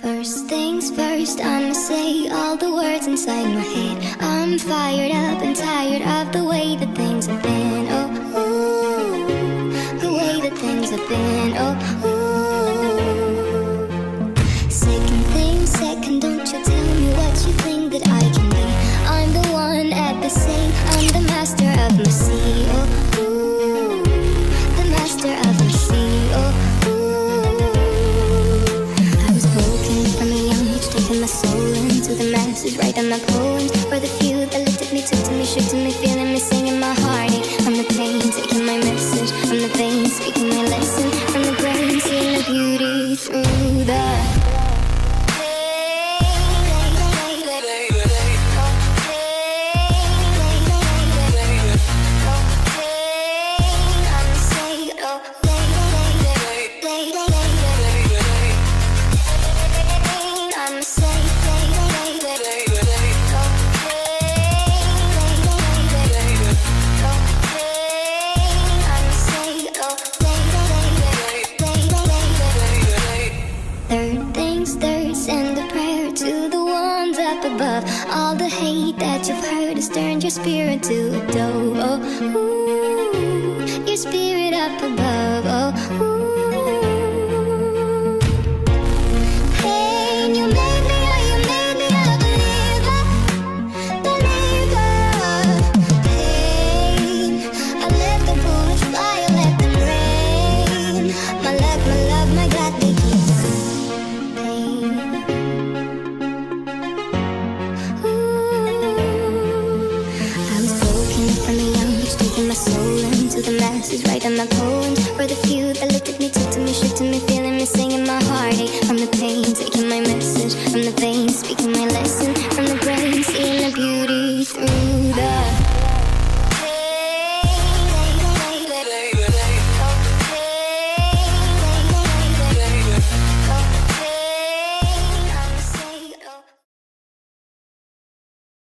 First things first, I'ma say all the words inside my head. I'm fired up and tired of the way that things have been. Oh, ooh, the way that things have been. Oh, writing my poems for the few that looked at me, took to me, shook to me, feeling me, singing my heartache Third things third, send a prayer to the ones up above. All the hate that you've heard has turned your spirit to a dove. Oh, ooh, your spirit up above. Oh. my soul into the masses, writing my poems for the few that looked at me, took to me, shook to me, feeling me, singing my heartache from the pain, taking my message. From the veins, speaking my lesson. From the brain, seeing the beauty through the.